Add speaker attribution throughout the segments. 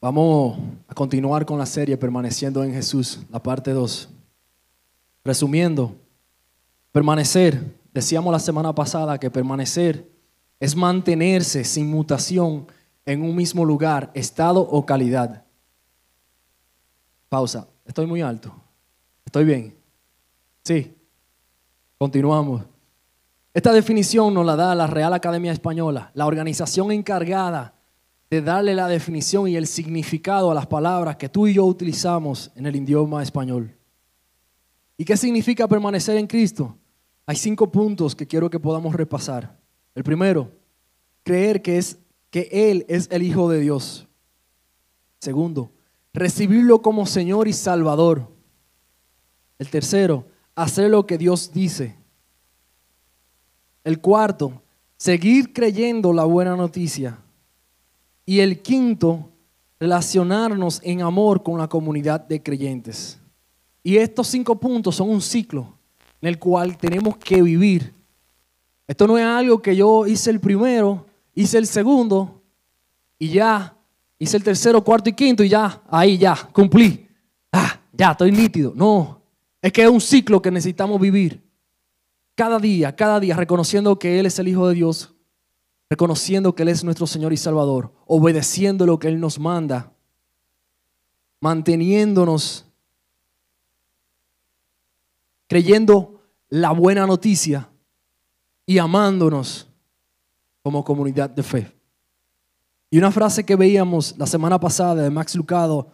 Speaker 1: Vamos a continuar con la serie Permaneciendo en Jesús, la parte 2. Resumiendo, permanecer, decíamos la semana pasada que permanecer es mantenerse sin mutación en un mismo lugar, estado o calidad. Pausa, estoy muy alto. ¿Estoy bien? Sí. Continuamos. Esta definición nos la da la Real Academia Española, la organización encargada de darle la definición y el significado a las palabras que tú y yo utilizamos en el idioma español. ¿Y qué significa permanecer en Cristo? Hay cinco puntos que quiero que podamos repasar. El primero, creer que, es, que Él es el Hijo de Dios. Segundo, recibirlo como Señor y Salvador. El tercero, hacer lo que Dios dice. El cuarto, seguir creyendo la buena noticia. Y el quinto, relacionarnos en amor con la comunidad de creyentes. Y estos cinco puntos son un ciclo en el cual tenemos que vivir. Esto no es algo que yo hice el primero, hice el segundo y ya, hice el tercero, cuarto y quinto y ya, ahí ya, cumplí. Ah, ya, estoy nítido. No, es que es un ciclo que necesitamos vivir. Cada día, cada día, reconociendo que Él es el Hijo de Dios, reconociendo que Él es nuestro Señor y Salvador, obedeciendo lo que Él nos manda, manteniéndonos, creyendo la buena noticia y amándonos como comunidad de fe. Y una frase que veíamos la semana pasada de Max Lucado,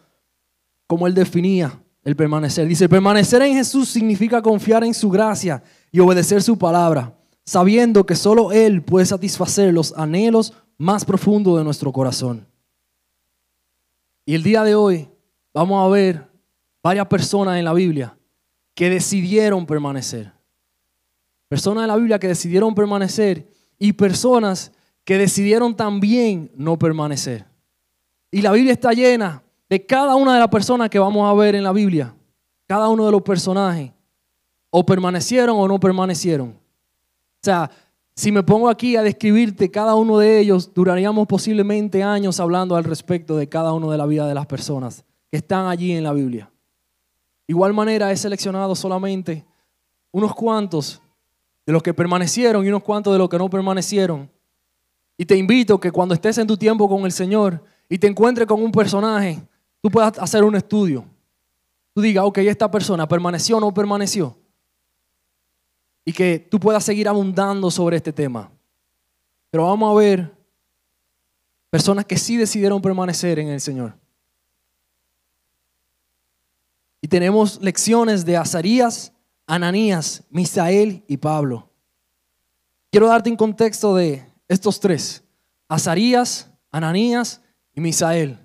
Speaker 1: como él definía el permanecer. Dice, permanecer en Jesús significa confiar en su gracia y obedecer su palabra sabiendo que solo Él puede satisfacer los anhelos más profundos de nuestro corazón. Y el día de hoy vamos a ver varias personas en la Biblia que decidieron permanecer. Personas en la Biblia que decidieron permanecer y personas que decidieron también no permanecer. Y la Biblia está llena de cada una de las personas que vamos a ver en la Biblia, cada uno de los personajes, o permanecieron o no permanecieron. O sea, si me pongo aquí a describirte cada uno de ellos, duraríamos posiblemente años hablando al respecto de cada uno de la vida de las personas que están allí en la Biblia. Igual manera he seleccionado solamente unos cuantos de los que permanecieron y unos cuantos de los que no permanecieron. Y te invito que cuando estés en tu tiempo con el Señor y te encuentres con un personaje, tú puedas hacer un estudio. Tú digas, ok, esta persona permaneció o no permaneció y que tú puedas seguir abundando sobre este tema. Pero vamos a ver personas que sí decidieron permanecer en el Señor. Y tenemos lecciones de Azarías, Ananías, Misael y Pablo. Quiero darte un contexto de estos tres. Azarías, Ananías y Misael.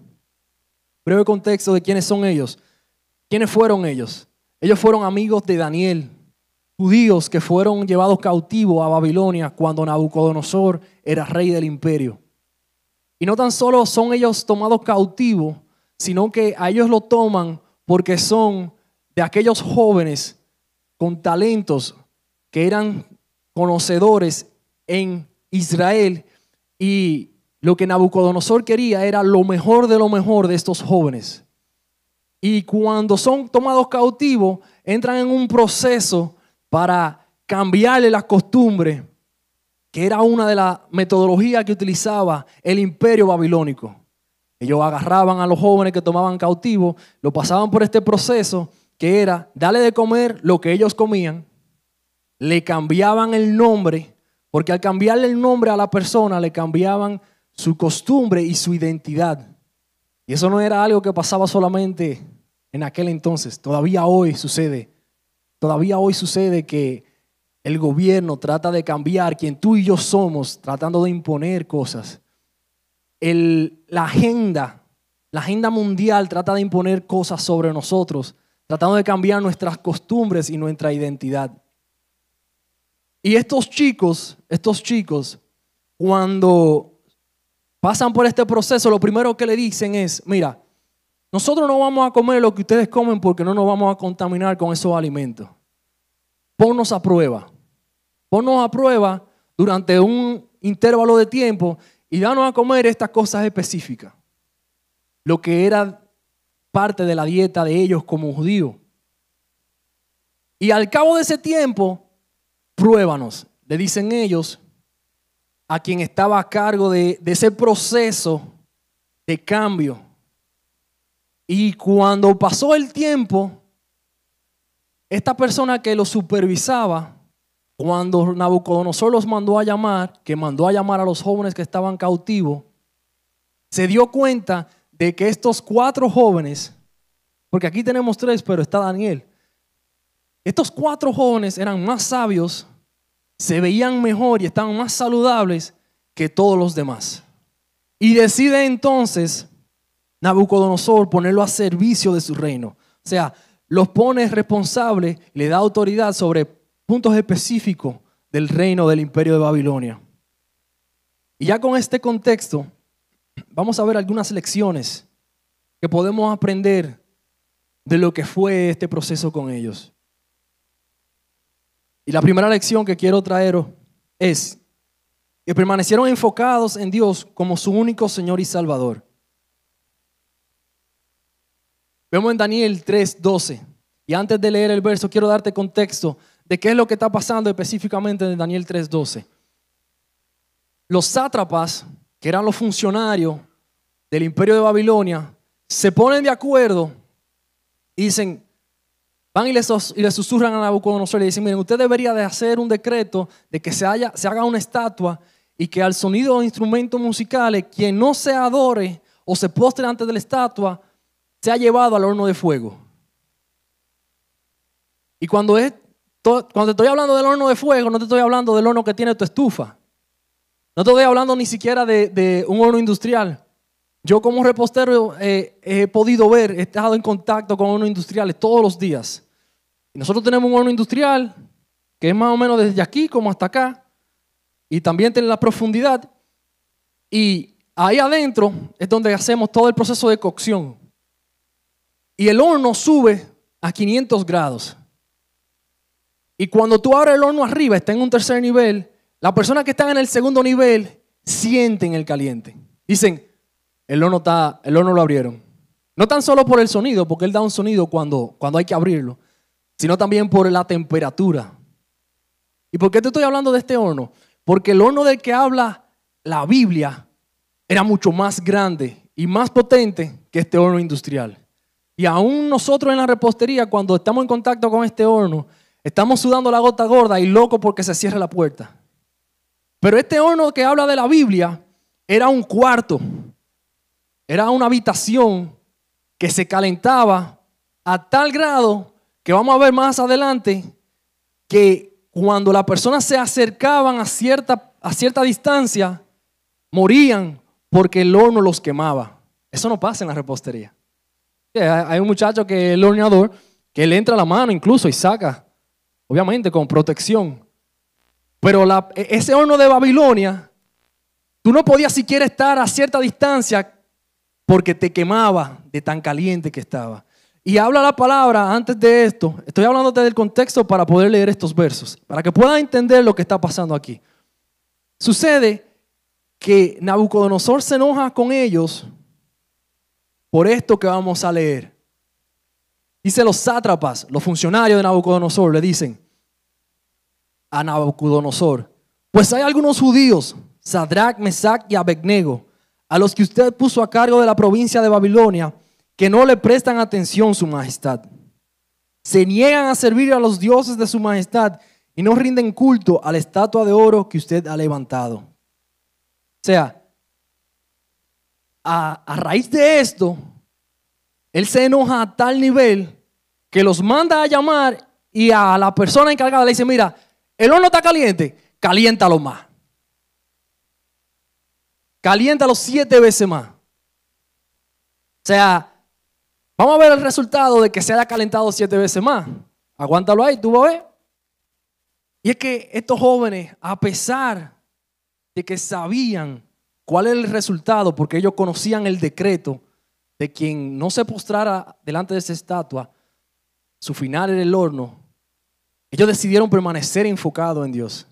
Speaker 1: Breve contexto de quiénes son ellos. ¿Quiénes fueron ellos? Ellos fueron amigos de Daniel, judíos que fueron llevados cautivos a Babilonia cuando Nabucodonosor era rey del imperio. Y no tan solo son ellos tomados cautivos, sino que a ellos lo toman porque son de aquellos jóvenes con talentos que eran conocedores en Israel y lo que Nabucodonosor quería era lo mejor de lo mejor de estos jóvenes. Y cuando son tomados cautivos, entran en un proceso para cambiarle las costumbres, que era una de las metodologías que utilizaba el imperio babilónico. Ellos agarraban a los jóvenes que tomaban cautivos, lo pasaban por este proceso que era darle de comer lo que ellos comían, le cambiaban el nombre, porque al cambiarle el nombre a la persona le cambiaban su costumbre y su identidad. Y eso no era algo que pasaba solamente en aquel entonces, todavía hoy sucede. Todavía hoy sucede que el gobierno trata de cambiar quien tú y yo somos, tratando de imponer cosas. la agenda, la agenda mundial trata de imponer cosas sobre nosotros, tratando de cambiar nuestras costumbres y nuestra identidad. Y estos chicos, estos chicos, cuando pasan por este proceso, lo primero que le dicen es, mira, nosotros no vamos a comer lo que ustedes comen porque no nos vamos a contaminar con esos alimentos. Ponnos a prueba. Ponnos a prueba durante un intervalo de tiempo y danos a comer estas cosas específicas. lo que era parte de la dieta de ellos como judíos. Y al cabo de ese tiempo, pruébanos, le dicen ellos a quien estaba a cargo de, de ese proceso de cambio. Y cuando pasó el tiempo, esta persona que lo supervisaba, cuando Nabucodonosor los mandó a llamar, que mandó a llamar a los jóvenes que estaban cautivos, se dio cuenta de que estos cuatro jóvenes, porque aquí tenemos tres, pero está Daniel, estos cuatro jóvenes eran más sabios, se veían mejor y estaban más saludables que todos los demás. Y decide entonces Nabucodonosor ponerlo a servicio de su reino. O sea, los pone responsables, le da autoridad sobre puntos específicos del reino del imperio de Babilonia. Y ya con este contexto, vamos a ver algunas lecciones que podemos aprender de lo que fue este proceso con ellos. Y la primera lección que quiero traeros es que permanecieron enfocados en Dios como su único Señor y Salvador. Vemos en Daniel 3:12. Y antes de leer el verso, quiero darte contexto de qué es lo que está pasando específicamente en Daniel 3:12. Los sátrapas, que eran los funcionarios del imperio de Babilonia, se ponen de acuerdo y dicen, van y les, susurran a Nabucodonosor y le dicen, miren, usted debería de hacer un decreto de que se haga una estatua y que al sonido de instrumentos musicales, quien no se adore o se postre antes de la estatua, se ha llevado al horno de fuego. Y cuando, es, cuando estoy hablando del horno de fuego, no te estoy hablando del horno que tiene tu estufa. No te estoy hablando ni siquiera de, un horno industrial. Yo como repostero eh, he podido ver, he estado en contacto con hornos industriales todos los días. Y nosotros tenemos un horno industrial que es más o menos desde aquí como hasta acá. Y también tiene la profundidad. Y ahí adentro es donde hacemos todo el proceso de cocción. Y el horno sube a 500 grados. Y cuando tú abres el horno arriba, está en un tercer nivel, la persona que está en el segundo nivel sienten el caliente. Dicen, el horno, está, el horno lo abrieron. No tan solo por el sonido, porque él da un sonido cuando, cuando hay que abrirlo, sino también por la temperatura. ¿Y por qué te estoy hablando de este horno? Porque el horno del que habla la Biblia era mucho más grande y más potente que este horno industrial. Y aún nosotros en la repostería, cuando estamos en contacto con este horno, estamos sudando la gota gorda y loco porque se cierra la puerta. Pero este horno que habla de la Biblia era un cuarto, era una habitación que se calentaba a tal grado que vamos a ver más adelante que cuando las personas se acercaban a cierta, a cierta distancia, morían porque el horno los quemaba. Eso no pasa en la repostería. Hay un muchacho que es el horneador, que le entra la mano incluso y saca, obviamente con protección. Pero e, ese horno de Babilonia, tú no podías siquiera estar a cierta distancia porque te quemaba de tan caliente que estaba. Y habla la palabra antes de esto. Estoy hablando del contexto para poder leer estos versos, para que puedan entender lo que está pasando aquí. Sucede que Nabucodonosor se enoja con ellos por esto que vamos a leer. Dice los sátrapas, los funcionarios de Nabucodonosor, le dicen a Nabucodonosor, pues hay algunos judíos, Sadrach, Mesach y Abednego, a los que usted puso a cargo de la provincia de Babilonia, que no le prestan atención su majestad. Se niegan a servir a los dioses de su majestad y no rinden culto a la estatua de oro que usted ha levantado. O sea, a, raíz de esto, él se enoja a tal nivel que los manda a llamar y a la persona encargada le dice, mira, el horno está caliente, caliéntalo más. Caliéntalo siete veces más. O sea, vamos a ver el resultado de que se haya calentado siete veces más. Aguántalo ahí, tú vas a ver. Y es que estos jóvenes, a pesar de que sabían ¿Cuál es el resultado? Porque ellos conocían el decreto de quien no se postrara delante de esa estatua, su final era el horno. Ellos decidieron permanecer enfocados en Dios.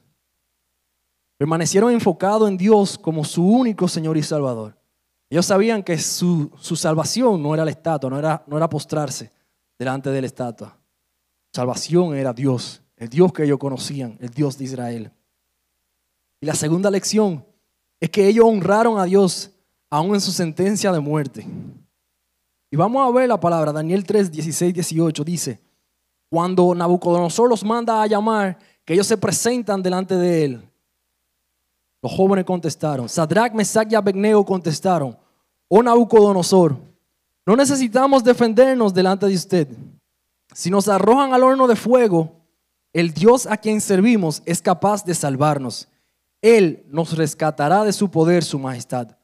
Speaker 1: Permanecieron enfocados en Dios como su único Señor y Salvador. Ellos sabían que su, su salvación no era la estatua, no era, no era postrarse delante de la estatua. Salvación era Dios, el Dios que ellos conocían, el Dios de Israel. Y la segunda lección es que ellos honraron a Dios aún en su sentencia de muerte. Y vamos a ver la palabra, Daniel 3, 16, 18 dice, cuando Nabucodonosor los manda a llamar, que ellos se presentan delante de él. Los jóvenes contestaron, Sadrach, Mesach y Abednego contestaron, oh Nabucodonosor, no necesitamos defendernos delante de usted. Si nos arrojan al horno de fuego, el Dios a quien servimos es capaz de salvarnos. Él nos rescatará de su poder, su majestad.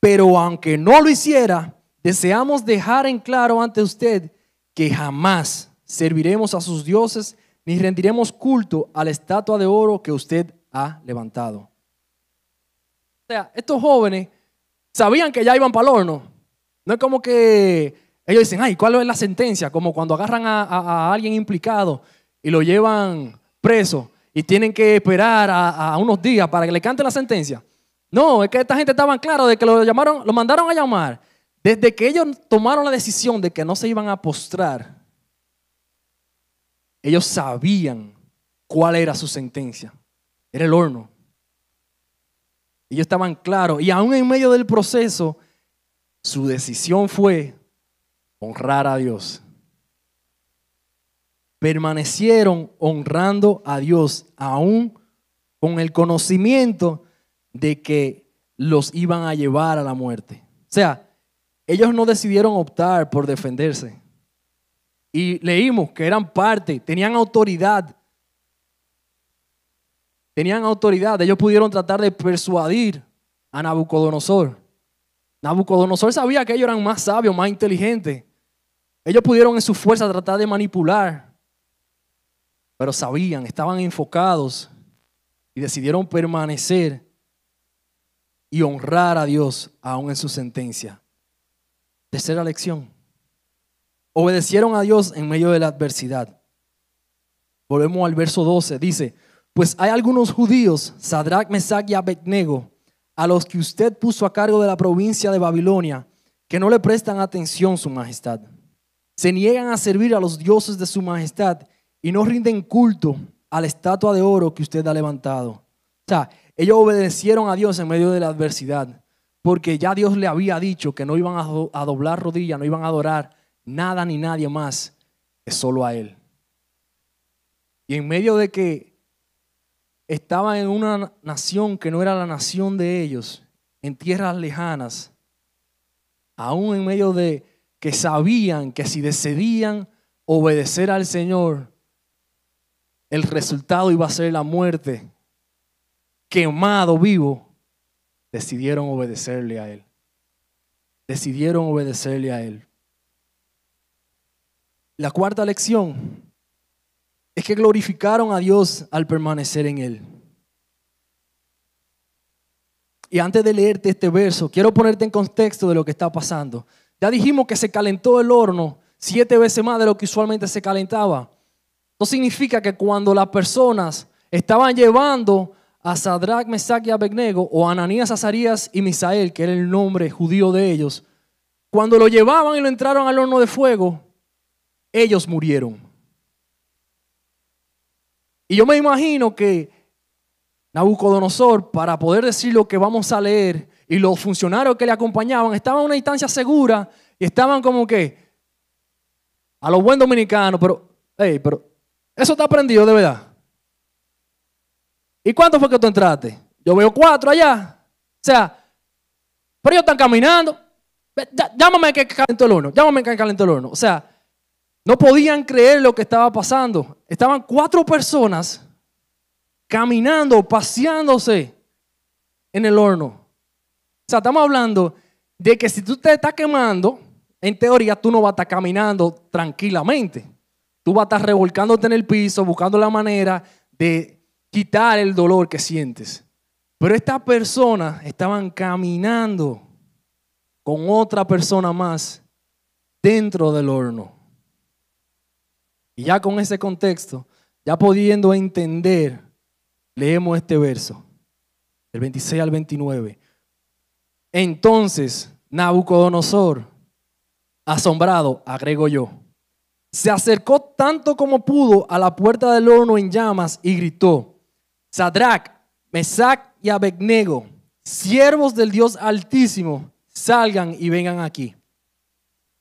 Speaker 1: Pero aunque no lo hiciera, deseamos dejar en claro ante usted que jamás serviremos a sus dioses ni rendiremos culto a la estatua de oro que usted ha levantado. O sea, estos jóvenes sabían que ya iban para el horno. No es como que ellos dicen, ay, ¿cuál es la sentencia? Como cuando agarran a, alguien implicado y lo llevan preso y tienen que esperar a, unos días para que le cante la sentencia. No, es que esta gente estaba claro de que lo llamaron, lo mandaron a llamar. Desde que ellos tomaron la decisión de que no se iban a postrar, ellos sabían cuál era su sentencia. Era el horno. Ellos estaban claros. Y aún en medio del proceso, su decisión fue honrar a Dios. Permanecieron honrando a Dios, aún con el conocimiento de que los iban a llevar a la muerte. O sea, ellos no decidieron optar por defenderse. Y leímos que eran parte, tenían autoridad. Tenían autoridad. Ellos pudieron tratar de persuadir a Nabucodonosor. Nabucodonosor sabía que ellos eran más sabios, más inteligentes. Ellos pudieron en su fuerza tratar de manipular. Pero sabían, estaban enfocados y decidieron permanecer y honrar a Dios aún en su sentencia. Tercera lección. Obedecieron a Dios en medio de la adversidad. Volvemos al verso 12. Dice, pues hay algunos judíos, Sadrach, Mesach y Abednego, a los que usted puso a cargo de la provincia de Babilonia, que no le prestan atención, su majestad. Se niegan a servir a los dioses de su majestad y no rinden culto a la estatua de oro que usted ha levantado. O sea, ellos obedecieron a Dios en medio de la adversidad, porque ya Dios le había dicho que no iban a doblar rodillas, no iban a adorar nada ni nadie más, es solo a Él. Y en medio de que estaban en una nación que no era la nación de ellos, en tierras lejanas, aún en medio de que sabían que si decidían obedecer al Señor, el resultado iba a ser la muerte, quemado vivo, decidieron obedecerle a Él. Decidieron obedecerle a Él. La cuarta lección es que glorificaron a Dios al permanecer en Él. Y antes de leerte este verso, quiero ponerte en contexto de lo que está pasando. Ya dijimos que se calentó el horno siete veces más de lo que usualmente se calentaba. Significa que cuando las personas estaban llevando a Sadrach, Mesach y Abednego, o a Ananías, Azarías y Misael, que era el nombre judío de ellos, cuando lo llevaban y lo entraron al horno de fuego, ellos murieron. Y yo me imagino que Nabucodonosor, para poder decir lo que vamos a leer, y los funcionarios que le acompañaban, estaban en una instancia segura y estaban como que a los buen dominicanos, pero, hey, pero eso está aprendido de verdad. ¿Y cuánto fue que tú entraste? Yo veo cuatro allá. O sea, pero ellos están caminando. Llámame que calentó el horno. Llámame que calentó el horno. O sea, no podían creer lo que estaba pasando. Estaban cuatro personas caminando, paseándose en el horno. O sea, estamos hablando de que si tú te estás quemando, en teoría tú no vas a estar caminando tranquilamente. Tú vas a estar revolcándote en el piso, buscando la manera de quitar el dolor que sientes. Pero estas personas estaban caminando con otra persona más dentro del horno. Y ya con ese contexto, ya pudiendo entender, leemos este verso, del 26 al 29. Entonces Nabucodonosor, asombrado, agrego yo, se acercó tanto como pudo a la puerta del horno en llamas y gritó, Sadrach, Mesach y Abednego, siervos del Dios Altísimo, salgan y vengan aquí.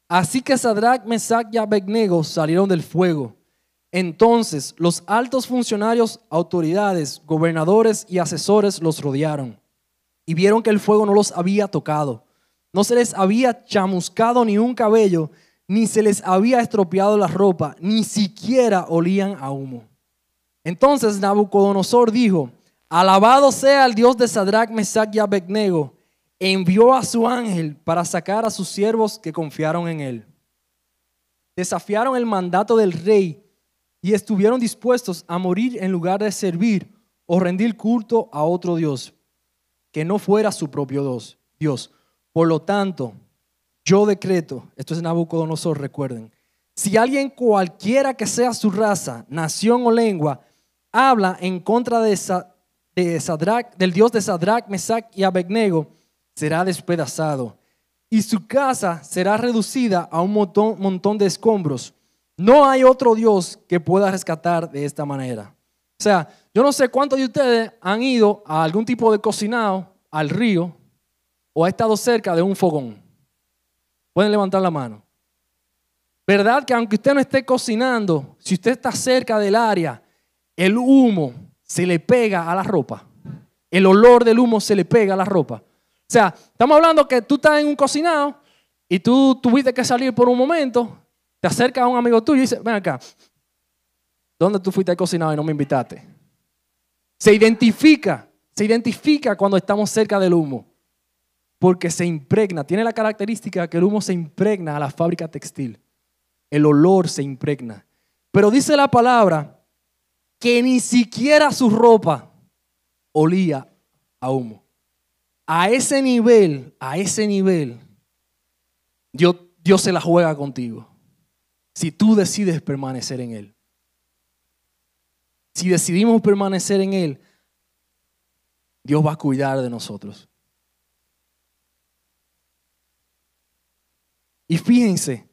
Speaker 1: Así que Sadrach, Mesach y Abednego salieron del fuego. Entonces los altos funcionarios, autoridades, gobernadores y asesores los rodearon y vieron que el fuego no los había tocado. No se les había chamuscado ni un cabello, ni se les había estropeado la ropa, ni siquiera olían a humo. Entonces Nabucodonosor dijo, alabado sea el Dios de Sadrach, Mesach y Abednego, envió a su ángel para sacar a sus siervos que confiaron en él. Desafiaron el mandato del rey y estuvieron dispuestos a morir en lugar de servir o rendir culto a otro Dios, que no fuera su propio Dios. Por lo tanto, yo decreto, esto es Nabucodonosor, recuerden, si alguien cualquiera que sea su raza, nación o lengua, habla en contra de, del Dios de Sadrach, Mesach y Abednego, será despedazado y su casa será reducida a un montón, montón de escombros. No hay otro Dios que pueda rescatar de esta manera. O sea, yo no sé cuántos de ustedes han ido a algún tipo de cocinado, al río, o ha estado cerca de un fogón. Pueden levantar la mano. ¿Verdad que aunque usted no esté cocinando, si usted está cerca del área, el humo se le pega a la ropa? El olor del humo se le pega a la ropa. O sea, estamos hablando que tú estás en un cocinado y tú tuviste que salir por un momento, te acercas a un amigo tuyo y dices, ven acá, ¿dónde tú fuiste al cocinado y no me invitaste? Se identifica, se identifica cuando estamos cerca del humo porque se impregna, tiene la característica que el humo se impregna a la fábrica textil. El olor se impregna. Pero dice la palabra que ni siquiera su ropa olía a humo. A ese nivel, a ese nivel, Dios, Dios se la juega contigo. Si tú decides permanecer en Él. Si decidimos permanecer en Él, Dios va a cuidar de nosotros. Y fíjense,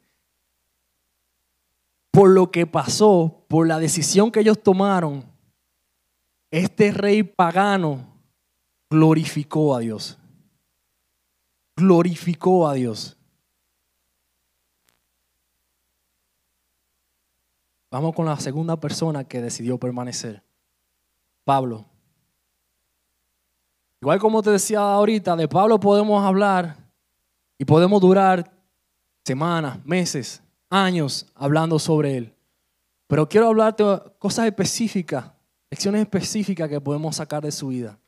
Speaker 1: por lo que pasó, por la decisión que ellos tomaron, este rey pagano glorificó a Dios. Glorificó a Dios. Vamos con la segunda persona que decidió permanecer. Pablo. Igual como te decía ahorita, de Pablo podemos hablar y podemos durar semanas, meses, años hablando sobre Él. Pero quiero hablarte cosas específicas, lecciones específicas que podemos sacar de su vida.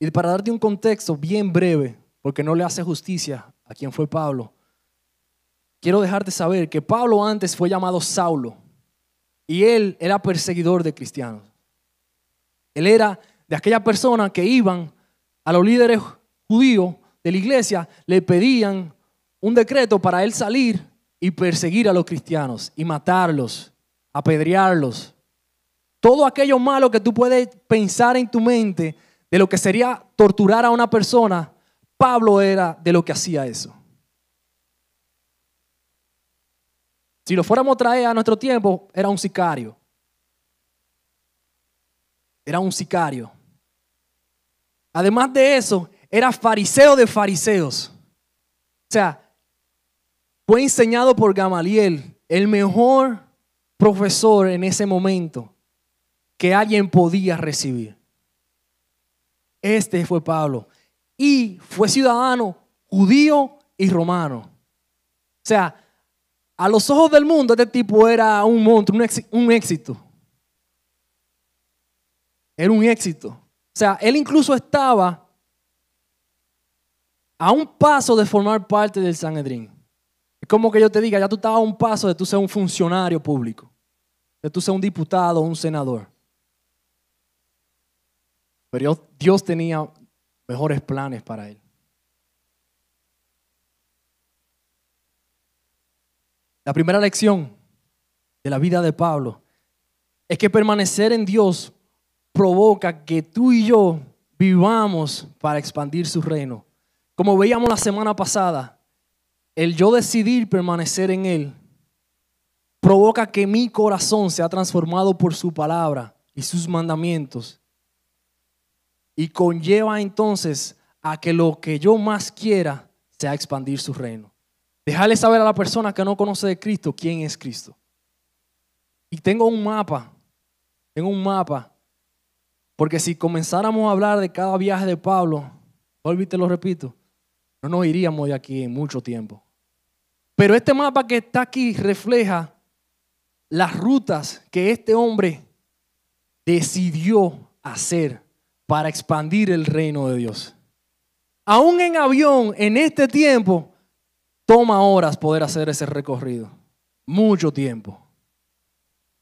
Speaker 1: Y para darte un contexto bien breve, porque no le hace justicia a quien fue Pablo, quiero dejarte saber que Pablo antes fue llamado Saulo y él era perseguidor de cristianos. Él era de aquella persona que iban a los líderes judíos de la iglesia, le pedían un decreto para él salir y perseguir a los cristianos y matarlos, apedrearlos. Todo aquello malo que tú puedes pensar en tu mente de lo que sería torturar a una persona, Pablo era de lo que hacía eso. Si lo fuéramos a traer a nuestro tiempo, era un sicario. Era un sicario. Además de eso, era fariseo de fariseos. O sea, fue enseñado por Gamaliel, el mejor profesor en ese momento que alguien podía recibir. Este fue Pablo. Y fue ciudadano judío y romano. O sea, a los ojos del mundo este tipo era un monstruo, un éxito. Era un éxito. O sea, él incluso estaba a un paso de formar parte del Sanedrín. Es como que yo te diga, ya tú estás a un paso de tú ser un funcionario público, de tú ser un diputado o un senador. Pero Dios tenía mejores planes para él. La primera lección de la vida de Pablo es que permanecer en Dios provoca que tú y yo vivamos para expandir su reino. como veíamos la semana pasada, el yo decidir permanecer en Él provoca que mi corazón sea transformado por su palabra y sus mandamientos. Y conlleva entonces a que lo que yo más quiera sea expandir su reino. Dejarle saber a la persona que no conoce de Cristo quién es Cristo. Y tengo un mapa, tengo un mapa, porque si comenzáramos a hablar de cada viaje de Pablo, vuelvo te lo repito, no nos iríamos de aquí en mucho tiempo. Pero este mapa que está aquí refleja las rutas que este hombre decidió hacer para expandir el reino de Dios. Aún en avión, en este tiempo, toma horas poder hacer ese recorrido. Mucho tiempo.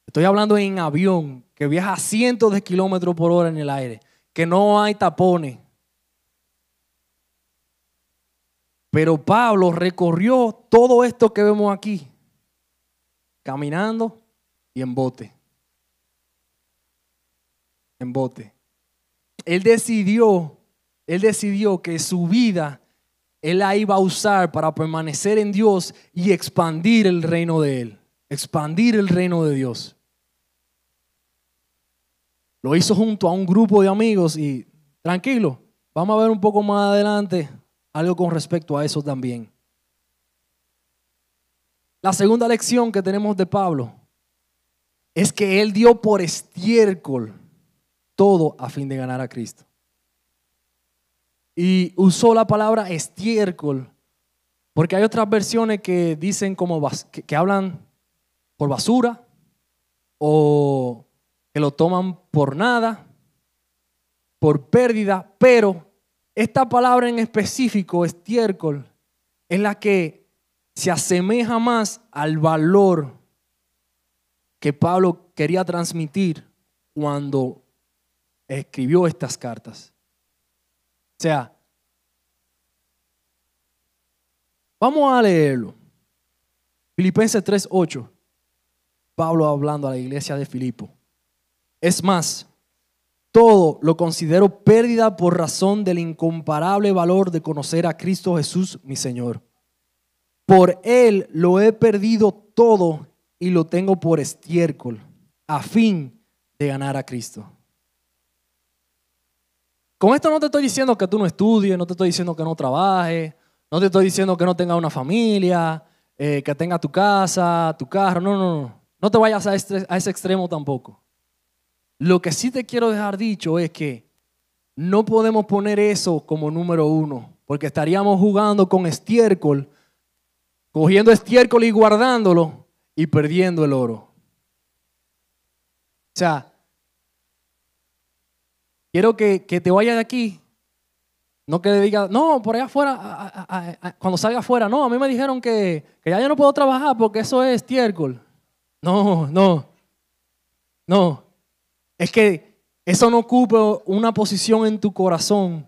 Speaker 1: Estoy hablando en avión, que viaja cientos de kilómetros por hora en el aire, que no hay tapones. Pero Pablo recorrió todo esto que vemos aquí, caminando y en bote. En bote. Él decidió, él decidió que su vida él la iba a usar para permanecer en Dios y expandir el reino de él, expandir el reino de Dios. Lo hizo junto a un grupo de amigos y tranquilo, vamos a ver un poco más adelante algo con respecto a eso también. La segunda lección que tenemos de Pablo es que él dio por estiércol todo a fin de ganar a Cristo. Y usó la palabra estiércol porque hay otras versiones que dicen como que, hablan por basura o que lo toman por nada, por pérdida, pero esta palabra en específico, estiércol, es la que se asemeja más al valor que Pablo quería transmitir cuando escribió estas cartas. O sea, vamos a leerlo. Filipenses 3:8. Pablo hablando a la iglesia de Filipo. Es más, todo lo considero pérdida por razón del incomparable valor de conocer a Cristo Jesús, mi Señor. Por Él lo he perdido todo y lo tengo por estiércol, a fin de ganar a Cristo. Con esto no te estoy diciendo que tú no estudies, no te estoy diciendo que no trabajes, no te estoy diciendo que no tengas una familia, eh, que tengas tu casa, tu carro, no, no, no. No te vayas a ese extremo tampoco. Lo que sí te quiero dejar dicho es que no podemos poner eso como número uno, porque estaríamos jugando con estiércol, cogiendo estiércol y guardándolo y perdiendo el oro. O sea, quiero que, te vayas de aquí, no que le digas, no, por allá afuera, cuando salga afuera, no, a mí me dijeron que, que ya yo no puedo trabajar porque eso es estiércol. No, no, no. Es que eso no ocupa una posición en tu corazón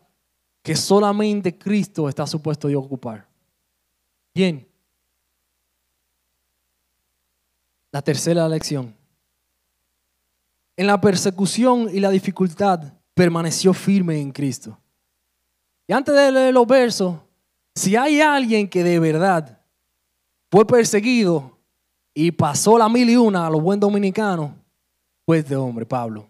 Speaker 1: que solamente Cristo está supuesto de ocupar. Bien. La tercera lección. En la persecución y la dificultad permaneció firme en Cristo. Y antes de leer los versos, si hay alguien que de verdad fue perseguido y pasó la mil y una a los buen dominicanos, pues de hombre, Pablo.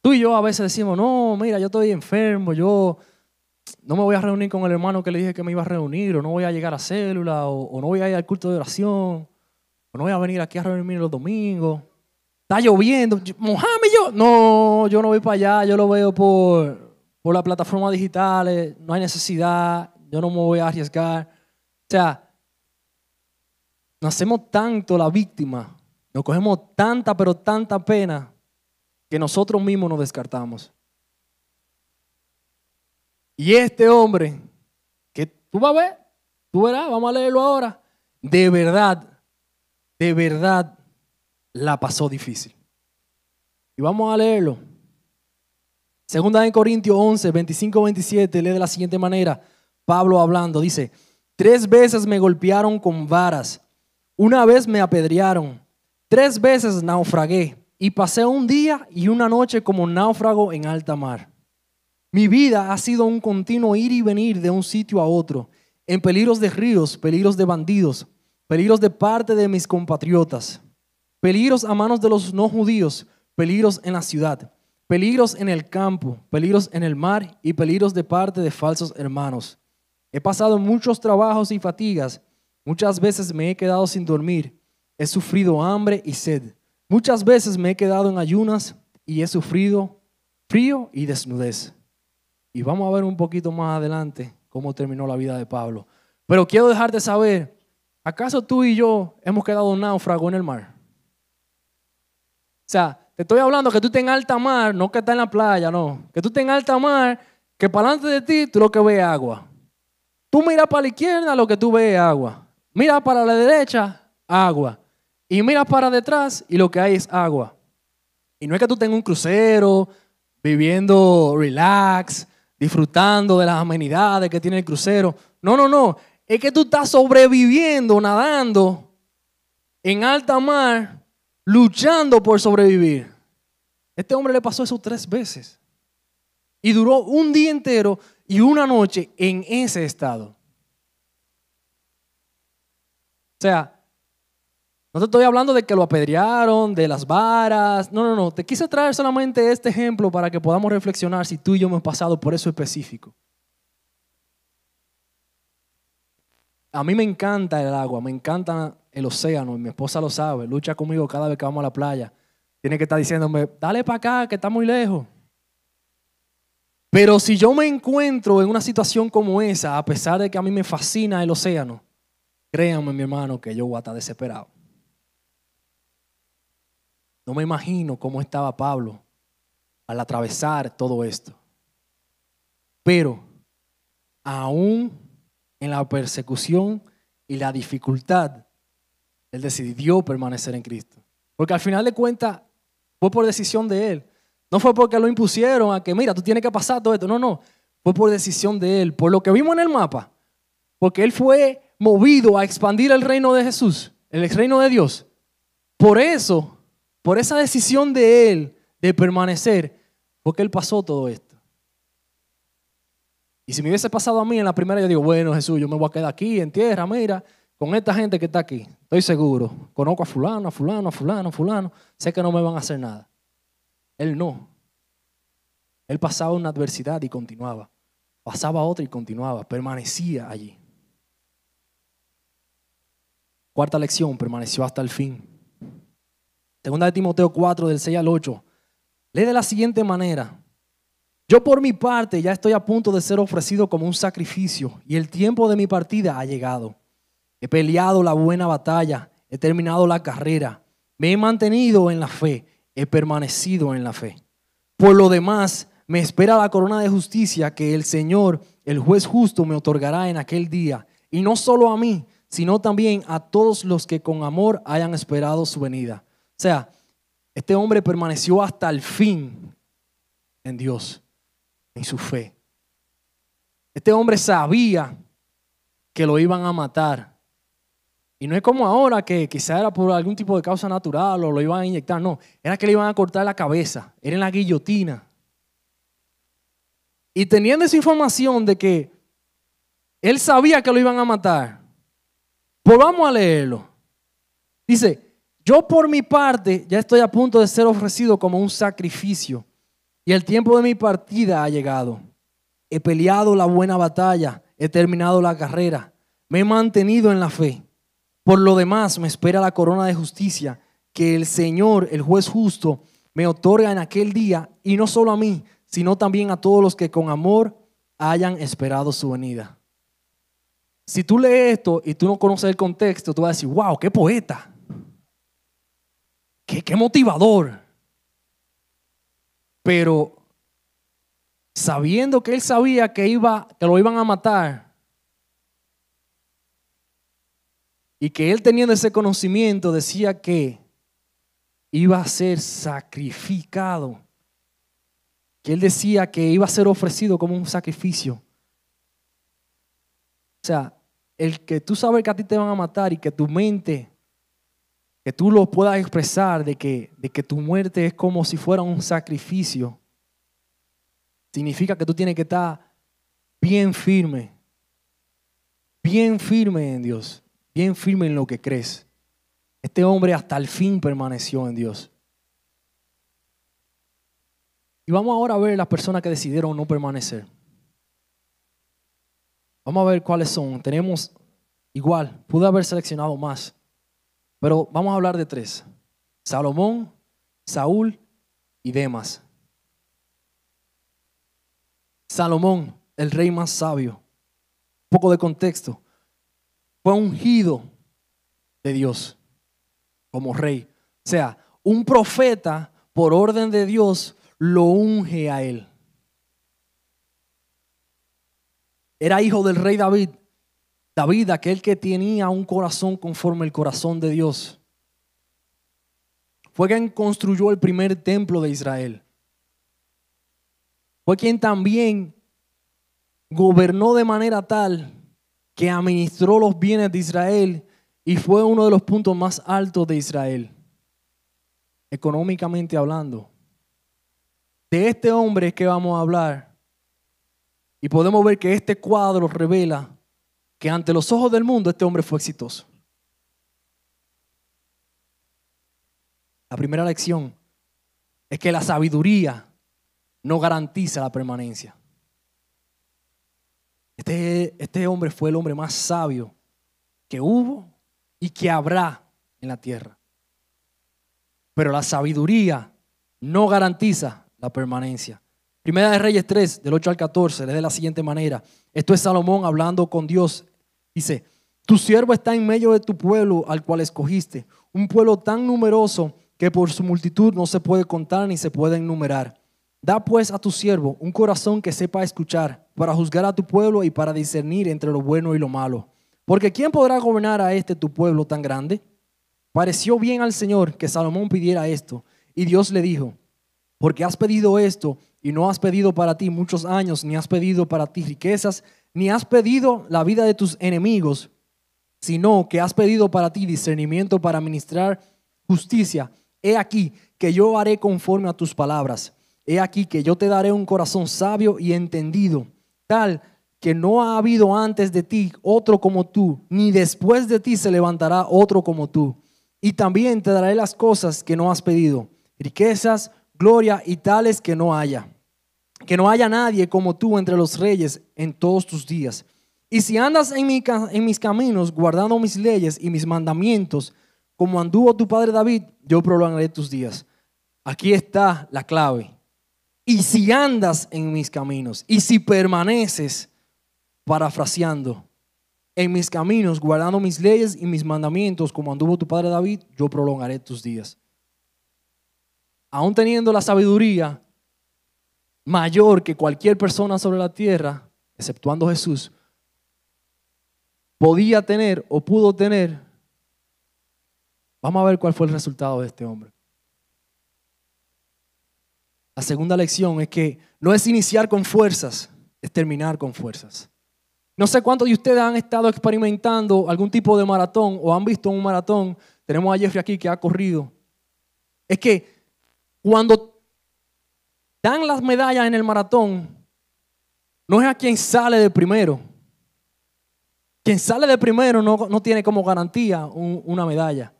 Speaker 1: Tú y yo a veces decimos, no, mira, yo estoy enfermo, yo no me voy a reunir con el hermano que le dije que me iba a reunir, o no voy a llegar a célula, o, no voy a ir al culto de oración, o no voy a venir aquí a reunirme los domingos. Está lloviendo, Mohamed, yo, no, yo no voy para allá, yo lo veo por, por las plataformas digitales, no hay necesidad, yo no me voy a arriesgar. O sea, nos hacemos tanto la víctima nos cogemos tanta, pero tanta pena que nosotros mismos nos descartamos. Y este hombre, que tú vas a ver, tú verás, vamos a leerlo ahora, de verdad, de verdad la pasó difícil. Y vamos a leerlo. Segunda de Corintios 11, 25, 27, lee de la siguiente manera. Pablo hablando, dice, tres veces me golpearon con varas, una vez me apedrearon Tres veces naufragué y pasé un día y una noche como náufrago en alta mar. Mi vida ha sido un continuo ir y venir de un sitio a otro, en peligros de ríos, peligros de bandidos, peligros de parte de mis compatriotas, peligros a manos de los no judíos, peligros en la ciudad, peligros en el campo, peligros en el mar y peligros de parte de falsos hermanos. He pasado muchos trabajos y fatigas, muchas veces me he quedado sin dormir, he sufrido hambre y sed, muchas veces me he quedado en ayunas y he sufrido frío y desnudez. Y vamos a ver un poquito más adelante cómo terminó la vida de Pablo. Pero quiero dejarte saber, ¿acaso tú y yo hemos quedado náufragos en el mar? O sea, te estoy hablando que tú estés en alta mar, no que estás en la playa, no. Que tú estés en alta mar, que para delante de ti tú lo que ves es agua. Tú miras para la izquierda, lo que tú ves es agua. Mira para la derecha, agua. Y miras para detrás y lo que hay es agua. Y no es que tú tengas un crucero, viviendo relax, disfrutando de las amenidades que tiene el crucero. No, no, no. Es que tú estás sobreviviendo, nadando en alta mar, luchando por sobrevivir. Este hombre le pasó eso tres veces. Y duró un día entero y una noche en ese estado. O sea, no te estoy hablando de que lo apedrearon, de las varas. No, no, no. Te quise traer solamente este ejemplo para que podamos reflexionar si tú y yo hemos pasado por eso específico. A mí me encanta el agua, me encanta el océano. Mi esposa lo sabe. Lucha conmigo cada vez que vamos a la playa. Tiene que estar diciéndome, dale para acá, que está muy lejos. Pero si yo me encuentro en una situación como esa, a pesar de que a mí me fascina el océano, créanme, mi hermano, que yo voy a estar desesperado. No me imagino cómo estaba Pablo al atravesar todo esto. Pero aún en la persecución y la dificultad, él decidió permanecer en Cristo. Porque al final de cuentas fue por decisión de él. No fue porque lo impusieron a que, mira, tú tienes que pasar todo esto. No, no. Fue por decisión de él. Por lo que vimos en el mapa. Porque él fue movido a expandir el reino de Jesús, el reino de Dios. Por eso por esa decisión de él de permanecer, porque él pasó todo esto. Y si me hubiese pasado a mí en la primera, yo digo, bueno, Jesús, yo me voy a quedar aquí en tierra, mira, con esta gente que está aquí. Estoy seguro. Conozco a fulano, a fulano, a fulano, a fulano. Sé que no me van a hacer nada. Él no. Él pasaba una adversidad y continuaba. Pasaba otra y continuaba. Permanecía allí. Cuarta lección, permaneció hasta el fin. Segunda de Timoteo 4, del 6 al 8. Lee de la siguiente manera. Yo por mi parte ya estoy a punto de ser ofrecido como un sacrificio y el tiempo de mi partida ha llegado. He peleado la buena batalla, he terminado la carrera, me he mantenido en la fe, he permanecido en la fe. Por lo demás, me espera la corona de justicia que el Señor, el juez justo, me otorgará en aquel día. Y no solo a mí, sino también a todos los que con amor hayan esperado su venida. Sea, este hombre permaneció hasta el fin en Dios, en su fe. Este hombre sabía que lo iban a matar. Y no es como ahora que quizá era por algún tipo de causa natural o lo iban a inyectar, no, era que le iban a cortar la cabeza, era en la guillotina. Y teniendo esa información de que él sabía que lo iban a matar, pues vamos a leerlo. Dice, yo por mi parte ya estoy a punto de ser ofrecido como un sacrificio y el tiempo de mi partida ha llegado. He peleado la buena batalla, he terminado la carrera, me he mantenido en la fe. Por lo demás me espera la corona de justicia que el Señor, el juez justo, me otorga en aquel día y no solo a mí, sino también a todos los que con amor hayan esperado su venida. Si tú lees esto y tú no conoces el contexto, tú vas a decir, wow, qué poeta. Qué, motivador. Pero sabiendo que él sabía que, iba, que lo iban a matar y que él teniendo ese conocimiento decía que iba a ser sacrificado, que él decía que iba a ser ofrecido como un sacrificio. O sea, el que tú sabes que a ti te van a matar y que tu mente que tú lo puedas expresar de que, de que tu muerte es como si fuera un sacrificio, significa que tú tienes que estar bien firme, bien firme en Dios, bien firme en lo que crees. Este hombre hasta el fin permaneció en Dios. Y vamos ahora a ver las personas que decidieron no permanecer. Vamos a ver cuáles son. Tenemos igual, pude haber seleccionado más, pero vamos a hablar de tres. Salomón, Saúl y Demas. Salomón, el rey más sabio. Un poco de contexto. Fue ungido de Dios como rey. O sea, un profeta por orden de Dios lo unge a él. Era hijo del rey David. David, aquel que tenía un corazón conforme el corazón de Dios. Fue quien construyó el primer templo de Israel. Fue quien también gobernó de manera tal que administró los bienes de Israel y fue uno de los puntos más altos de Israel, económicamente hablando. De este hombre es que vamos a hablar. Y podemos ver que este cuadro revela que ante los ojos del mundo este hombre fue exitoso. La primera lección es que la sabiduría no garantiza la permanencia. Este, este hombre fue el hombre más sabio que hubo y que habrá en la tierra. Pero la sabiduría no garantiza la permanencia. Primera de Reyes 3, del 8 al 14, le de la siguiente manera. Esto es Salomón hablando con Dios. Dice, tu siervo está en medio de tu pueblo al cual escogiste, un pueblo tan numeroso que por su multitud no se puede contar ni se puede enumerar. Da pues a tu siervo un corazón que sepa escuchar, para juzgar a tu pueblo y para discernir entre lo bueno y lo malo. Porque ¿quién podrá gobernar a este tu pueblo tan grande? Pareció bien al Señor que Salomón pidiera esto. Y Dios le dijo, porque has pedido esto y no has pedido para ti muchos años, ni has pedido para ti riquezas, ni has pedido la vida de tus enemigos, sino que has pedido para ti discernimiento para ministrar justicia. He aquí que yo haré conforme a tus palabras. He aquí que yo te daré un corazón sabio y entendido, tal que no ha habido antes de ti otro como tú, ni después de ti se levantará otro como tú. Y también te daré las cosas que no has pedido, riquezas, gloria y tales que no haya. Que no haya nadie como tú entre los reyes en todos tus días. Y si andas en, mis caminos, guardando mis leyes y mis mandamientos, como anduvo tu padre David, yo prolongaré tus días. Aquí está la clave. Y si andas en mis caminos, y si permaneces, parafraseando, en mis caminos, guardando mis leyes y mis mandamientos, como anduvo tu padre David, yo prolongaré tus días. Aún teniendo la sabiduría mayor que cualquier persona sobre la tierra, exceptuando Jesús, podía tener o pudo tener, vamos a ver cuál fue el resultado de este hombre. La segunda lección es que no es iniciar con fuerzas, es terminar con fuerzas. No sé cuántos de ustedes han estado experimentando algún tipo de maratón o han visto un maratón. Tenemos a Jeffrey aquí que ha corrido. Es que cuando dan las medallas en el maratón, no es a quien sale de primero. Quien sale de primero no, tiene como garantía una medalla.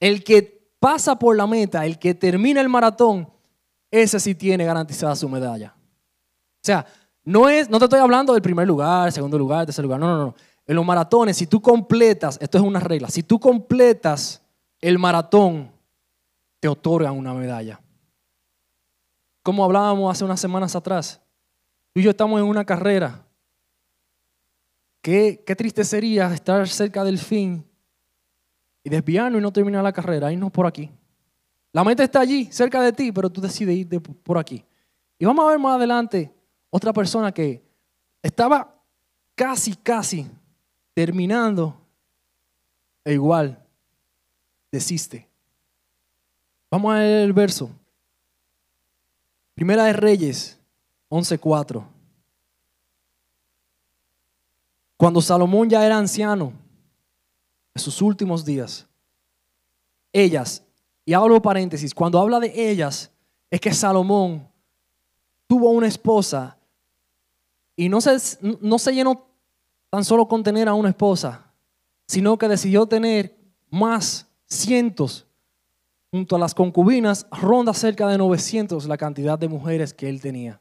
Speaker 1: El que pasa por la meta, el que termina el maratón, ese sí tiene garantizada su medalla. O sea, no, es, no te estoy hablando del primer lugar, segundo lugar, tercer lugar. No, no, no. En los maratones, si tú completas, esto es una regla, si tú completas el maratón, te otorgan una medalla. Como hablábamos hace unas semanas atrás, tú y yo estamos en una carrera. Qué, qué triste sería estar cerca del fin y desviarnos y no terminar la carrera, irnos por aquí. La meta está allí, cerca de ti, pero tú decides ir por aquí. Y vamos a ver más adelante otra persona que estaba casi, casi terminando e igual desiste. Vamos a ver el verso. Primera de Reyes 11:4. Cuando Salomón ya era anciano, en sus últimos días, ellas y hablo paréntesis, cuando habla de ellas, es que Salomón tuvo una esposa y no se, no se llenó tan solo con tener a una esposa, sino que decidió tener más cientos junto a las concubinas, ronda cerca de 900 la cantidad de mujeres que él tenía.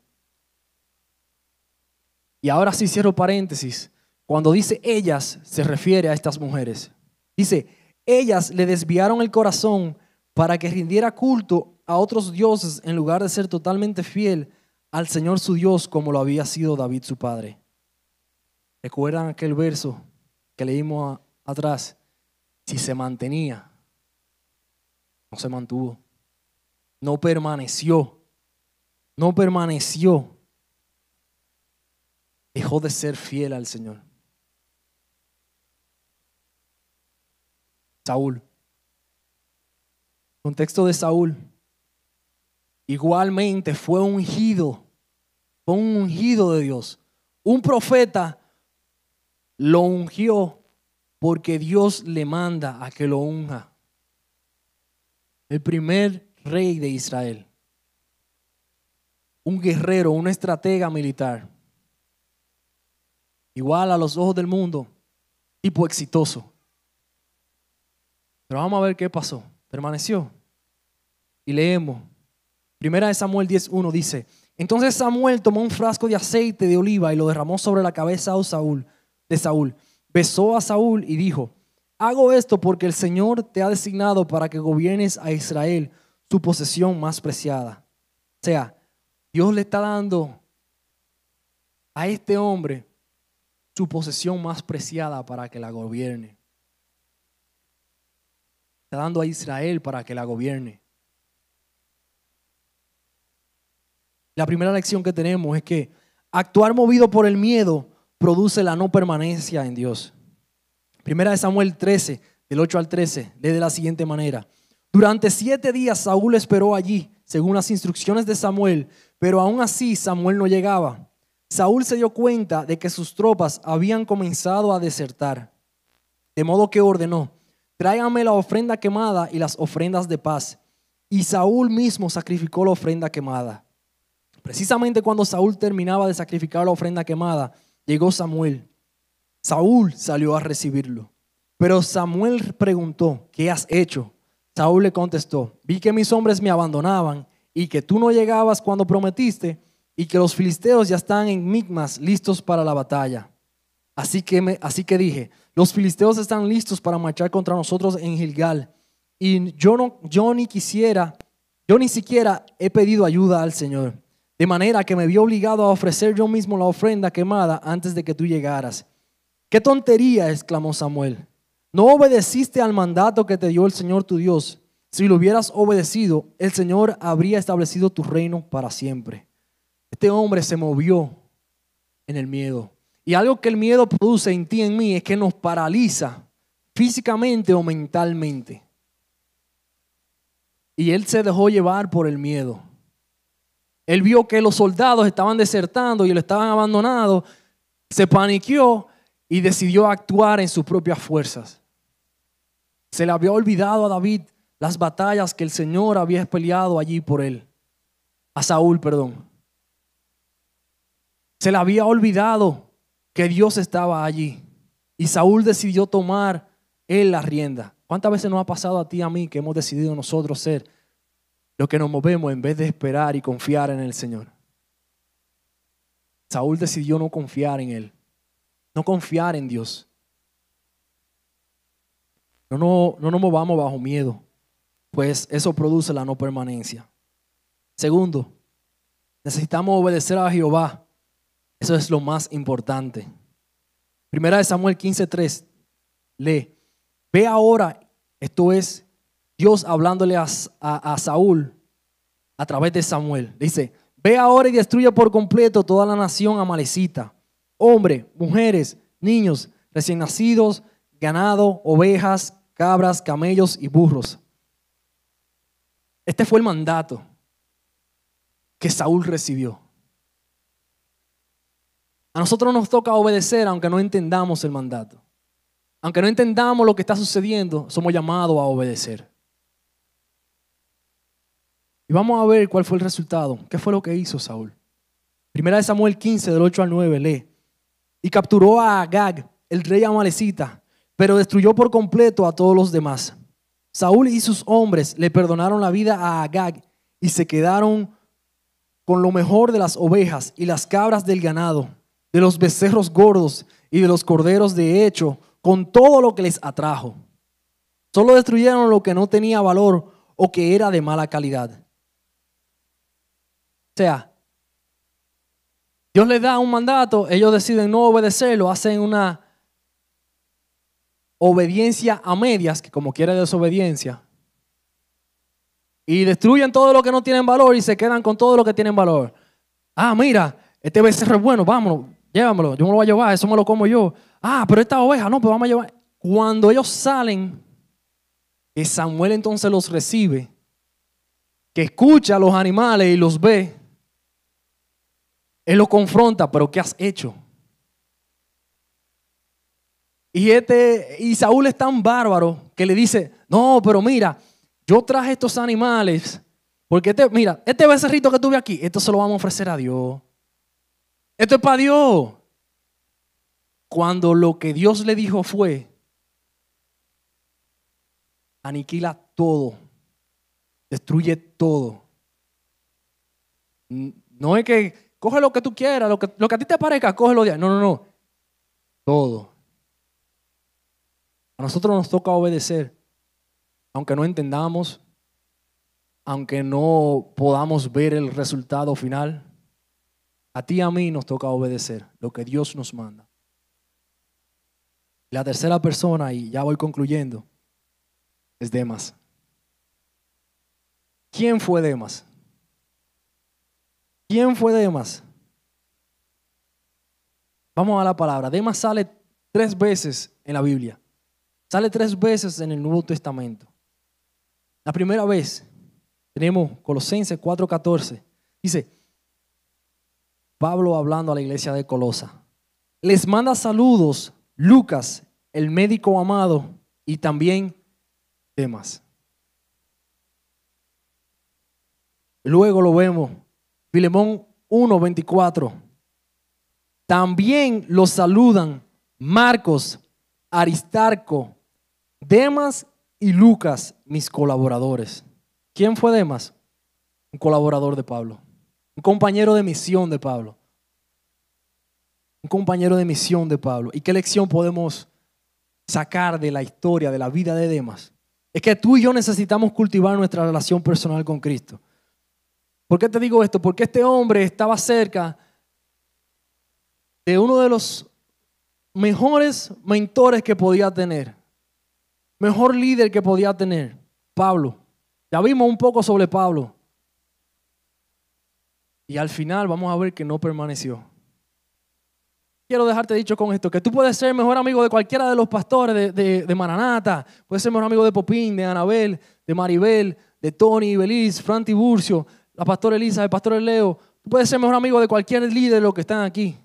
Speaker 1: Y ahora sí cierro paréntesis. Cuando dice ellas, se refiere a estas mujeres. Dice, ellas le desviaron el corazón para que rindiera culto a otros dioses en lugar de ser totalmente fiel al Señor su Dios como lo había sido David su padre. ¿Recuerdan aquel verso que leímos atrás? Si se mantenía, no se mantuvo, no permaneció, no permaneció, dejó de ser fiel al Señor. Saúl. Contexto de Saúl. Igualmente fue ungido, fue un ungido de Dios. Un profeta lo ungió porque Dios le manda a que lo unja. El primer rey de Israel. Un guerrero, un estratega militar. Igual a los ojos del mundo, tipo exitoso. Pero vamos a ver qué pasó. Permaneció. Y leemos. Primera de Samuel 10.1 dice, entonces Samuel tomó un frasco de aceite de oliva y lo derramó sobre la cabeza de Saúl, de Saúl. Besó a Saúl y dijo, hago esto porque el Señor te ha designado para que gobiernes a Israel, su posesión más preciada. O sea, Dios le está dando a este hombre su posesión más preciada para que la gobierne está dando a Israel para que la gobierne. La primera lección que tenemos es que actuar movido por el miedo produce la no permanencia en Dios. Primera de Samuel 13, del 8 al 13, lee de la siguiente manera. Durante siete días Saúl esperó allí, según las instrucciones de Samuel, pero aún así Samuel no llegaba. Saúl se dio cuenta de que sus tropas habían comenzado a desertar, de modo que ordenó, tráigame la ofrenda quemada y las ofrendas de paz. Y Saúl mismo sacrificó la ofrenda quemada. Precisamente cuando Saúl terminaba de sacrificar la ofrenda quemada, llegó Samuel. Saúl salió a recibirlo. Pero Samuel preguntó, ¿qué has hecho? Saúl le contestó, vi que mis hombres me abandonaban y que tú no llegabas cuando prometiste y que los filisteos ya están en Migmas listos para la batalla. Así que, me, así que dije, los filisteos están listos para marchar contra nosotros en Gilgal. Y yo, no, yo ni quisiera, yo ni siquiera he pedido ayuda al Señor. De manera que me vi obligado a ofrecer yo mismo la ofrenda quemada antes de que tú llegaras. ¡Qué tontería! exclamó Samuel. No obedeciste al mandato que te dio el Señor tu Dios. Si lo hubieras obedecido, el Señor habría establecido tu reino para siempre. Este hombre se movió en el miedo. Y algo que el miedo produce en ti y en mí es que nos paraliza físicamente o mentalmente. Y él se dejó llevar por el miedo. Él vio que los soldados estaban desertando y lo estaban abandonado, se paniqueó y decidió actuar en sus propias fuerzas. Se le había olvidado a David las batallas que el Señor había peleado allí por él. A Saúl, perdón. Se le había olvidado que Dios estaba allí. Y Saúl decidió tomar él la rienda. ¿Cuántas veces nos ha pasado a ti y a mí que hemos decidido nosotros ser lo que nos movemos en vez de esperar y confiar en el Señor? Saúl decidió no confiar en Él, no confiar en Dios. No, no, no nos movamos bajo miedo, pues eso produce la no permanencia. Segundo, necesitamos obedecer a Jehová eso es lo más importante. Primera de Samuel 15:3. Lee. Ve ahora, esto es Dios hablándole a, a, Saúl a través de Samuel. Dice, ve ahora y destruye por completo toda la nación amalecita. Hombre, mujeres, niños, recién nacidos, ganado, ovejas, cabras, camellos y burros. Este fue el mandato que Saúl recibió. A nosotros nos toca obedecer aunque no entendamos el mandato. Aunque no entendamos lo que está sucediendo, somos llamados a obedecer. Y vamos a ver cuál fue el resultado. ¿Qué fue lo que hizo Saúl? Primera de Samuel 15, del 8 al 9, lee. Y capturó a Agag, el rey amalecita, pero destruyó por completo a todos los demás. Saúl y sus hombres le perdonaron la vida a Agag y se quedaron con lo mejor de las ovejas y las cabras del ganado, de los becerros gordos y de los corderos de hecho, con todo lo que les atrajo. Solo destruyeron lo que no tenía valor o que era de mala calidad. O sea, Dios les da un mandato, ellos deciden no obedecerlo, hacen una obediencia a medias, que como quiere desobediencia, y destruyen todo lo que no tienen valor y se quedan con todo lo que tienen valor. Ah, mira, este becerro es bueno, vámonos, llévamelo, yo me lo voy a llevar, eso me lo como yo. Ah, pero esta oveja, no, pues vamos a llevar. Cuando ellos salen, que Samuel entonces los recibe, que escucha a los animales y los ve, él lo confronta, pero ¿qué has hecho? Y, este, y Saúl es tan bárbaro que le dice, no, pero mira, yo traje estos animales, porque este, mira, este becerrito que tuve aquí, esto se lo vamos a ofrecer a Dios. Esto es para Dios. Cuando lo que Dios le dijo fue, aniquila todo, destruye todo. No es que coge lo que tú quieras, lo que, lo que a ti te parezca, cógelo de No, no, no. Todo. A nosotros nos toca obedecer, aunque no entendamos, aunque no podamos ver el resultado final. A ti y a mí nos toca obedecer lo que Dios nos manda. La tercera persona, y ya voy concluyendo, es Demas. ¿Quién fue Demas? ¿Quién fue Demas? Vamos a la palabra. Demas sale tres veces en la Biblia. Sale tres veces en el Nuevo Testamento. La primera vez tenemos Colosenses 4:14. Dice, Pablo hablando a la iglesia de Colosa. Les manda saludos Lucas, el médico amado, y también Demas. Luego lo vemos, Filemón 1:24. También los saludan Marcos, Aristarco, Demas y Lucas, mis colaboradores. ¿Quién fue Demas? Un colaborador de Pablo, un compañero de misión de Pablo. Un compañero de misión de Pablo. ¿Y qué lección podemos sacar de la historia, de la vida de Demas? Es que tú y yo necesitamos cultivar nuestra relación personal con Cristo. ¿Por qué te digo esto? Porque este hombre estaba cerca de uno de los mejores mentores que podía tener, mejor líder que podía tener, Pablo. Ya vimos un poco sobre Pablo. Y al final vamos a ver que no permaneció. Quiero dejarte dicho con esto, que tú puedes ser mejor amigo de cualquiera de los pastores de, de, Maranata, puedes ser mejor amigo de Popín, de Anabel, de Maribel, de Tony, Beliz, Fran Tiburcio, la pastora Elisa, el pastor Leo. Tú puedes ser mejor amigo de cualquier líder de los que están aquí.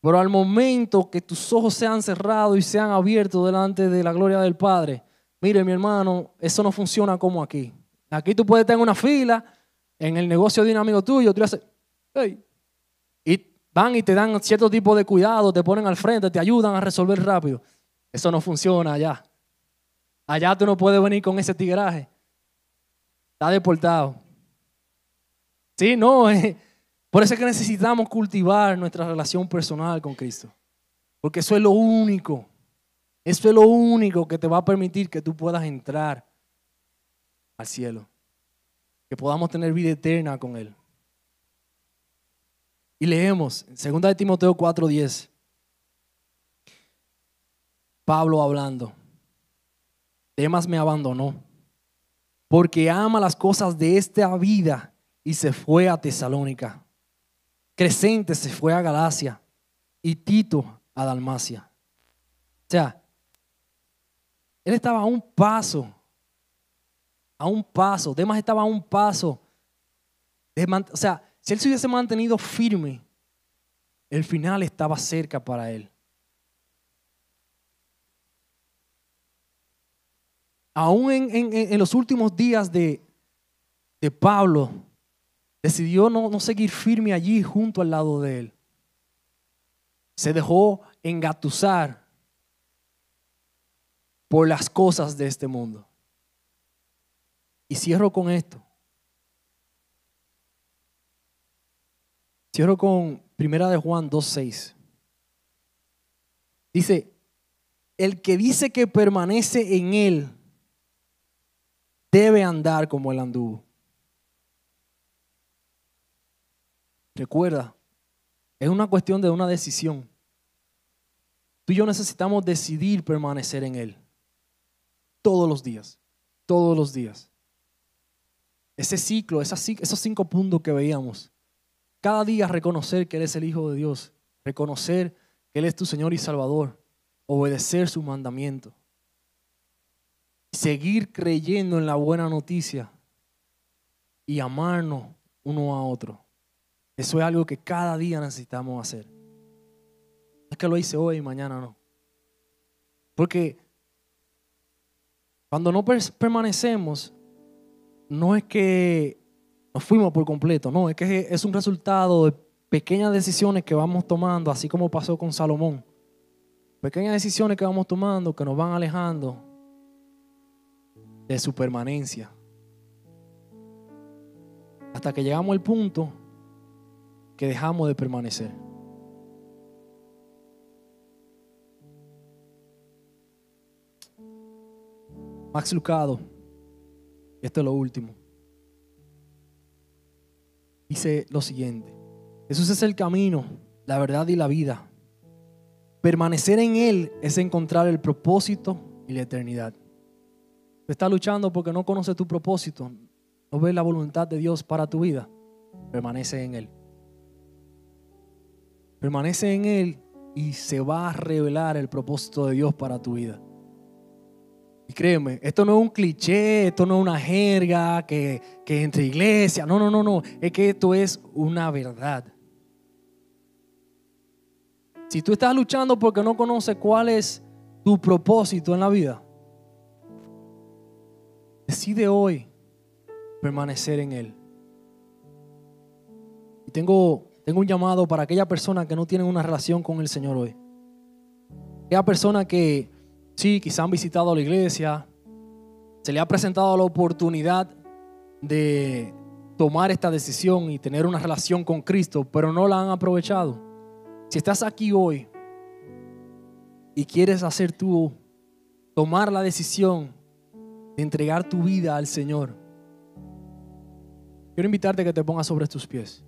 Speaker 1: Pero al momento que tus ojos sean cerrados y sean abiertos delante de la gloria del Padre, mire mi hermano, eso no funciona como aquí. Aquí tú puedes tener una fila en el negocio de un amigo tuyo, tú le haces, y van y te dan cierto tipo de cuidado, te ponen al frente, te ayudan a resolver rápido. Eso no funciona allá. Allá tú no puedes venir con ese tigraje. Está deportado. Sí, no, por eso es que necesitamos cultivar nuestra relación personal con Cristo. Porque eso es lo único. Eso es lo único que te va a permitir que tú puedas entrar al cielo. Que podamos tener vida eterna con Él. Y leemos en 2 de Timoteo 4:10. Pablo hablando. Demas me abandonó porque ama las cosas de esta vida y se fue a Tesalónica. Crescente se fue a Galacia y Tito a Dalmacia. O sea, él estaba a un paso, a un paso, Demas estaba a un paso. o sea, si él se hubiese mantenido firme, el final estaba cerca para él. Aún en, los últimos días de, de Pablo, decidió no, no seguir firme allí junto al lado de él. Se dejó engatusar por las cosas de este mundo. Y cierro con esto. Cierro con Primera de Juan 2.6. Dice, el que dice que permanece en él debe andar como él anduvo. Recuerda, es una cuestión de una decisión. Tú y yo necesitamos decidir permanecer en Él. Todos los días. Todos los días. Ese ciclo, esos cinco puntos que veíamos. Cada día reconocer que eres el Hijo de Dios. Reconocer que Él es tu Señor y Salvador. Obedecer su mandamiento. Seguir creyendo en la buena noticia. Y amarnos uno a otro. Eso es algo que cada día necesitamos hacer. Es que lo hice hoy y mañana no. Porque cuando no permanecemos, no es que nos fuimos por completo, no, es que es un resultado de pequeñas decisiones que vamos tomando, así como pasó con Salomón. Pequeñas decisiones que vamos tomando que nos van alejando de su permanencia. Hasta que llegamos al punto que dejamos de permanecer. Max Lucado, esto es lo último, dice lo siguiente, Jesús es el camino, la verdad y la vida. Permanecer en Él es encontrar el propósito y la eternidad. Estás luchando porque no conoces tu propósito, no ves la voluntad de Dios para tu vida. Permanece en Él. Permanece en Él y se va a revelar el propósito de Dios para tu vida. Y créeme, esto no es un cliché, esto no es una jerga que, que entre iglesias. No, no, no, no. Es que esto es una verdad. Si tú estás luchando porque no conoces cuál es tu propósito en la vida, decide hoy permanecer en Él. Y tengo tengo un llamado para aquella persona que no tiene una relación con el Señor hoy. Aquella persona que sí, quizá han visitado la iglesia, se le ha presentado la oportunidad de tomar esta decisión y tener una relación con Cristo, pero no la han aprovechado. Si estás aquí hoy y quieres hacer tú, tomar la decisión de entregar tu vida al Señor, quiero invitarte a que te pongas sobre tus pies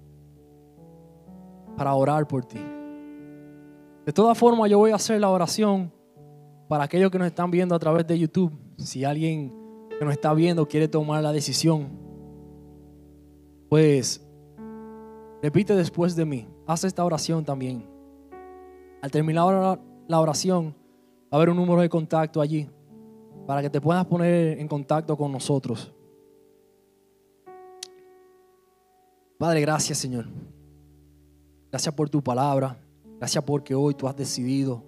Speaker 1: para orar por ti. De todas formas, yo voy a hacer la oración para aquellos que nos están viendo a través de YouTube. Si alguien que nos está viendo quiere tomar la decisión, pues repite después de mí. Haz esta oración también. Al terminar la oración, va a haber un número de contacto allí para que te puedas poner en contacto con nosotros. Padre, gracias Señor. Gracias por tu palabra. Gracias porque hoy tú has decidido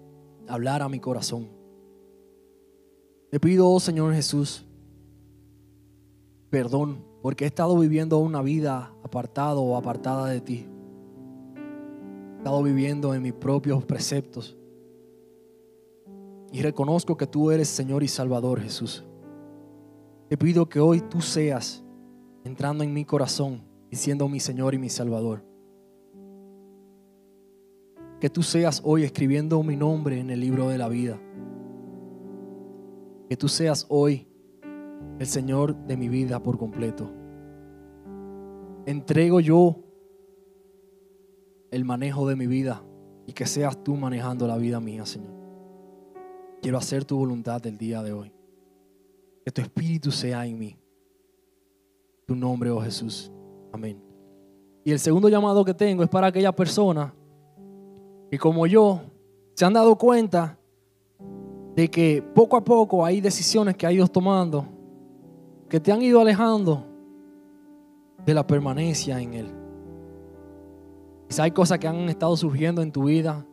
Speaker 1: hablar a mi corazón. Te pido, oh Señor Jesús, perdón porque he estado viviendo una vida apartado o apartada de ti. He estado viviendo en mis propios preceptos. Y reconozco que tú eres Señor y Salvador Jesús. Te pido que hoy tú seas entrando en mi corazón y siendo mi Señor y mi Salvador que tú seas hoy escribiendo mi nombre en el libro de la vida. Que tú seas hoy el Señor de mi vida por completo. Entrego yo el manejo de mi vida y que seas tú manejando la vida mía, Señor. Quiero hacer tu voluntad el día de hoy. Que tu espíritu sea en mí. Tu nombre, oh Jesús. Amén. Y el segundo llamado que tengo es para aquella persona y como yo, se han dado cuenta de que poco a poco hay decisiones que ha ido tomando que te han ido alejando de la permanencia en Él. Quizá hay cosas que han estado surgiendo en tu vida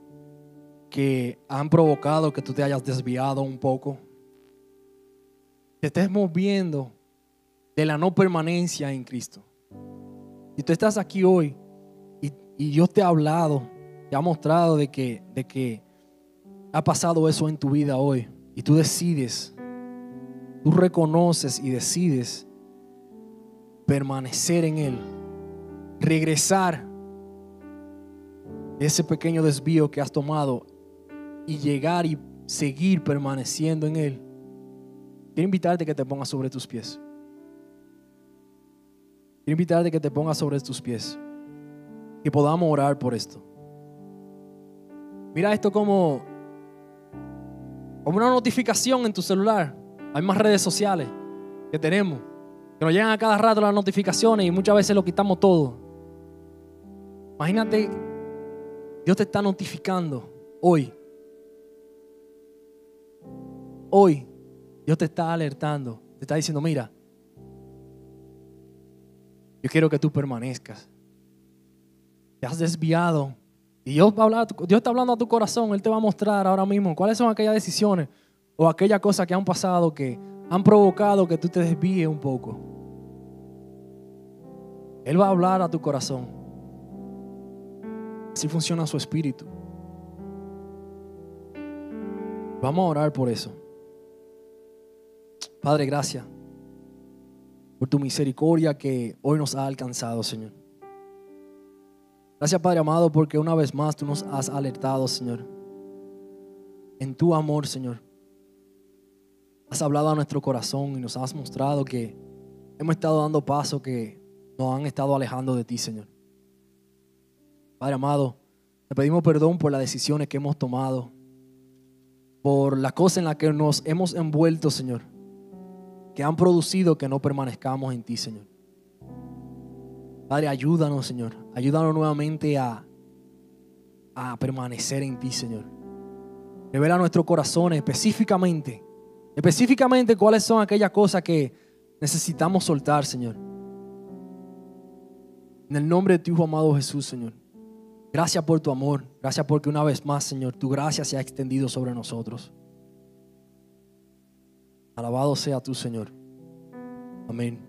Speaker 1: que han provocado que tú te hayas desviado un poco. Te estés moviendo de la no permanencia en Cristo. Si tú estás aquí hoy y, y Dios te ha hablado, te ha mostrado de que, de que ha pasado eso en tu vida hoy y tú decides, tú reconoces y decides permanecer en Él, regresar de ese pequeño desvío que has tomado y llegar y seguir permaneciendo en Él. Quiero invitarte a que te pongas sobre tus pies. Quiero invitarte a que te pongas sobre tus pies. Que podamos orar por esto. Mira esto como, como una notificación en tu celular. Hay más redes sociales que tenemos. Que nos llegan a cada rato las notificaciones y muchas veces lo quitamos todo. Imagínate, Dios te está notificando hoy. Hoy Dios te está alertando. Te está diciendo, mira, yo quiero que tú permanezcas. Te has desviado. Y Dios, va a hablar, Dios está hablando a tu corazón. Él te va a mostrar ahora mismo cuáles son aquellas decisiones o aquellas cosas que han pasado que han provocado que tú te desvíes un poco. Él va a hablar a tu corazón. Así funciona su espíritu. Vamos a orar por eso. Padre, gracias por tu misericordia que hoy nos ha alcanzado, Señor. Gracias, Padre amado, porque una vez más tú nos has alertado, Señor. En tu amor, Señor. Has hablado a nuestro corazón y nos has mostrado que hemos estado dando paso que nos han estado alejando de ti, Señor. Padre amado, te pedimos perdón por las decisiones que hemos tomado, por la cosa en la que nos hemos envuelto, Señor que han producido que no permanezcamos en ti, Señor. Padre, ayúdanos, Señor. Ayúdanos nuevamente a, a permanecer en ti, Señor. Revela nuestro corazón específicamente, específicamente cuáles son aquellas cosas que necesitamos soltar, Señor. En el nombre de tu Hijo amado Jesús, Señor. Gracias por tu amor. Gracias porque una vez más, Señor, tu gracia se ha extendido sobre nosotros. Alabado sea tu Señor. Amén.